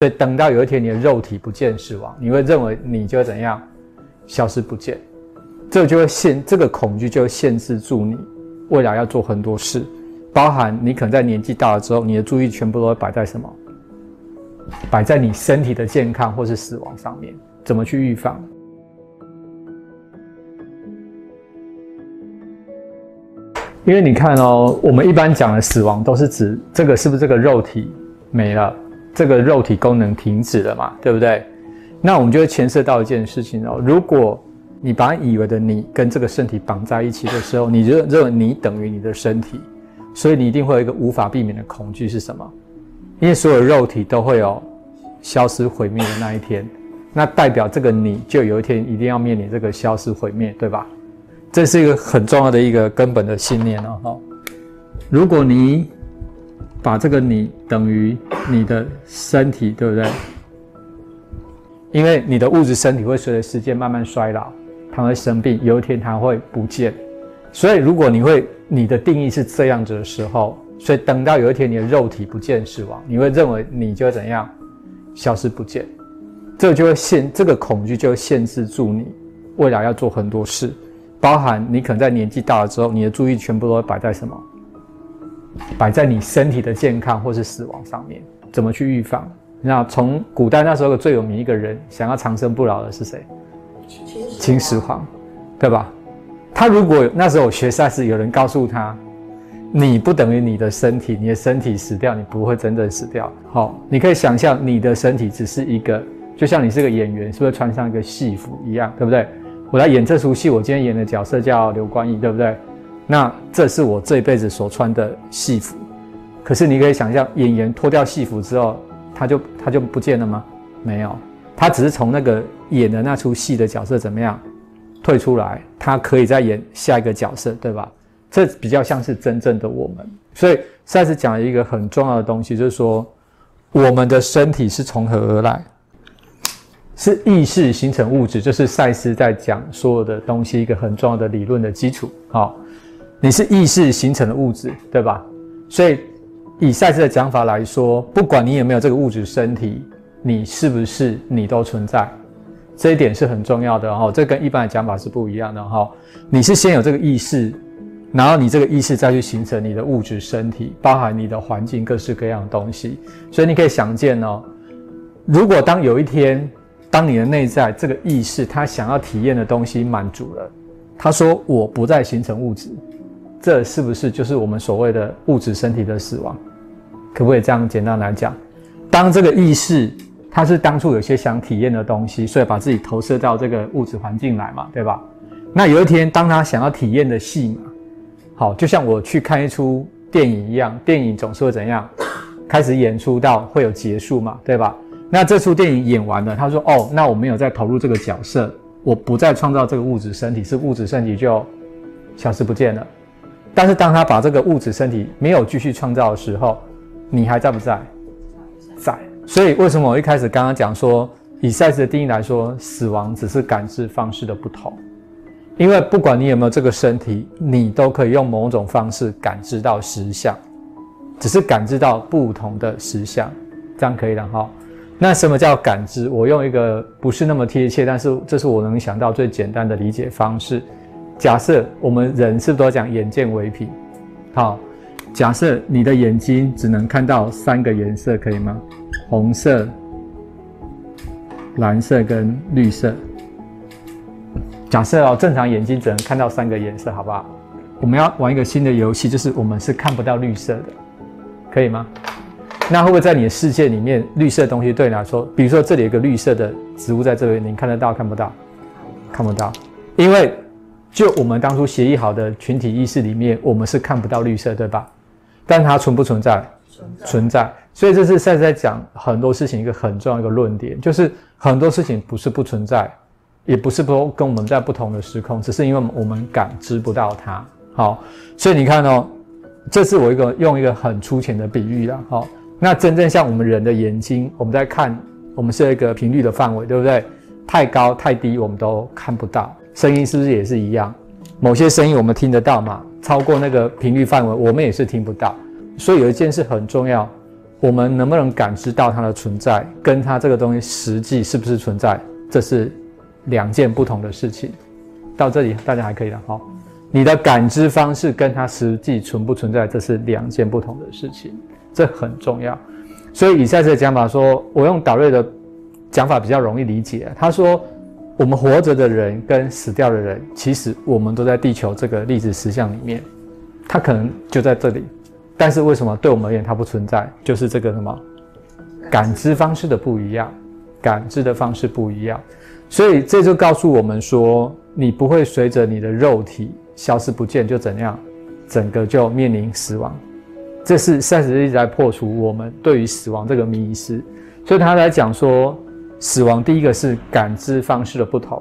所以等到有一天你的肉体不见死亡，你会认为你就怎样消失不见，这就会限这个恐惧就会限制住你未来要做很多事，包含你可能在年纪大了之后，你的注意全部都会摆在什么？摆在你身体的健康或是死亡上面，怎么去预防？因为你看哦，我们一般讲的死亡都是指这个是不是这个肉体没了，这个肉体功能停止了嘛，对不对？那我们就会牵涉到一件事情哦，如果你把以为的你跟这个身体绑在一起的时候，你认认为你等于你的身体，所以你一定会有一个无法避免的恐惧是什么？因为所有肉体都会有消失毁灭的那一天，那代表这个你就有一天一定要面临这个消失毁灭，对吧？这是一个很重要的一个根本的信念哦。如果你把这个你等于你的身体，对不对？因为你的物质身体会随着时间慢慢衰老，它会生病，有一天它会不见。所以，如果你会你的定义是这样子的时候，所以等到有一天你的肉体不见死亡，你会认为你就会怎样消失不见，这就会限这个恐惧就会限制住你未来要做很多事。包含你可能在年纪大了之后，你的注意全部都会摆在什么？摆在你身体的健康或是死亡上面，怎么去预防？那从古代那时候最有名一个人想要长生不老的是谁？秦始皇，对吧？他如果那时候学赛事，有人告诉他，你不等于你的身体，你的身体死掉，你不会真正死掉。好，你可以想象你的身体只是一个，就像你是个演员，是不是穿上一个戏服一样，对不对？我来演这出戏，我今天演的角色叫刘冠义，对不对？那这是我这一辈子所穿的戏服。可是你可以想象，演员脱掉戏服之后，他就他就不见了吗？没有，他只是从那个演的那出戏的角色怎么样退出来，他可以再演下一个角色，对吧？这比较像是真正的我们。所以赛斯讲了一个很重要的东西，就是说我们的身体是从何而来？是意识形成物质，就是赛斯在讲所有的东西一个很重要的理论的基础。好，你是意识形成的物质，对吧？所以以赛斯的讲法来说，不管你有没有这个物质身体，你是不是你都存在，这一点是很重要的哈。这跟一般的讲法是不一样的哈。你是先有这个意识，然后你这个意识再去形成你的物质身体，包含你的环境各式各样的东西。所以你可以想见哦，如果当有一天。当你的内在这个意识，他想要体验的东西满足了，他说我不再形成物质，这是不是就是我们所谓的物质身体的死亡？可不可以这样简单来讲？当这个意识，它是当初有些想体验的东西，所以把自己投射到这个物质环境来嘛，对吧？那有一天，当他想要体验的戏嘛，好，就像我去看一出电影一样，电影总是会怎样？开始演出到会有结束嘛，对吧？那这出电影演完了，他说：“哦，那我没有再投入这个角色，我不再创造这个物质身体，是物质身体就消失不见了。但是当他把这个物质身体没有继续创造的时候，你还在不在？在。所以为什么我一开始刚刚讲说，以赛斯的定义来说，死亡只是感知方式的不同，因为不管你有没有这个身体，你都可以用某种方式感知到实相，只是感知到不同的实相，这样可以了哈。”那什么叫感知？我用一个不是那么贴切，但是这是我能想到最简单的理解方式。假设我们人是不是都讲眼见为凭？好，假设你的眼睛只能看到三个颜色，可以吗？红色、蓝色跟绿色。假设哦，正常眼睛只能看到三个颜色，好不好？我们要玩一个新的游戏，就是我们是看不到绿色的，可以吗？那会不会在你的世界里面，绿色的东西对你来说，比如说这里有个绿色的植物在这里，你看得到看不到？看不到，因为就我们当初协议好的群体意识里面，我们是看不到绿色，对吧？但它存不存在？存在。所以这是赛在讲很多事情一个很重要一个论点，就是很多事情不是不存在，也不是不跟我们在不同的时空，只是因为我们感知不到它。好，所以你看哦，这是我一个用一个很粗浅的比喻了，好。那真正像我们人的眼睛，我们在看，我们是一个频率的范围，对不对？太高太低我们都看不到。声音是不是也是一样？某些声音我们听得到嘛？超过那个频率范围，我们也是听不到。所以有一件事很重要，我们能不能感知到它的存在，跟它这个东西实际是不是存在，这是两件不同的事情。到这里大家还可以了哈。你的感知方式跟它实际存不存在，这是两件不同的事情，这很重要。所以以下这个讲法说，我用导瑞的讲法比较容易理解。他说，我们活着的人跟死掉的人，其实我们都在地球这个粒子实相里面，它可能就在这里。但是为什么对我们而言它不存在？就是这个什么感知方式的不一样，感知的方式不一样，所以这就告诉我们说，你不会随着你的肉体消失不见就怎样，整个就面临死亡。这是赛斯一直在破除我们对于死亡这个迷思，所以他来讲说，死亡第一个是感知方式的不同，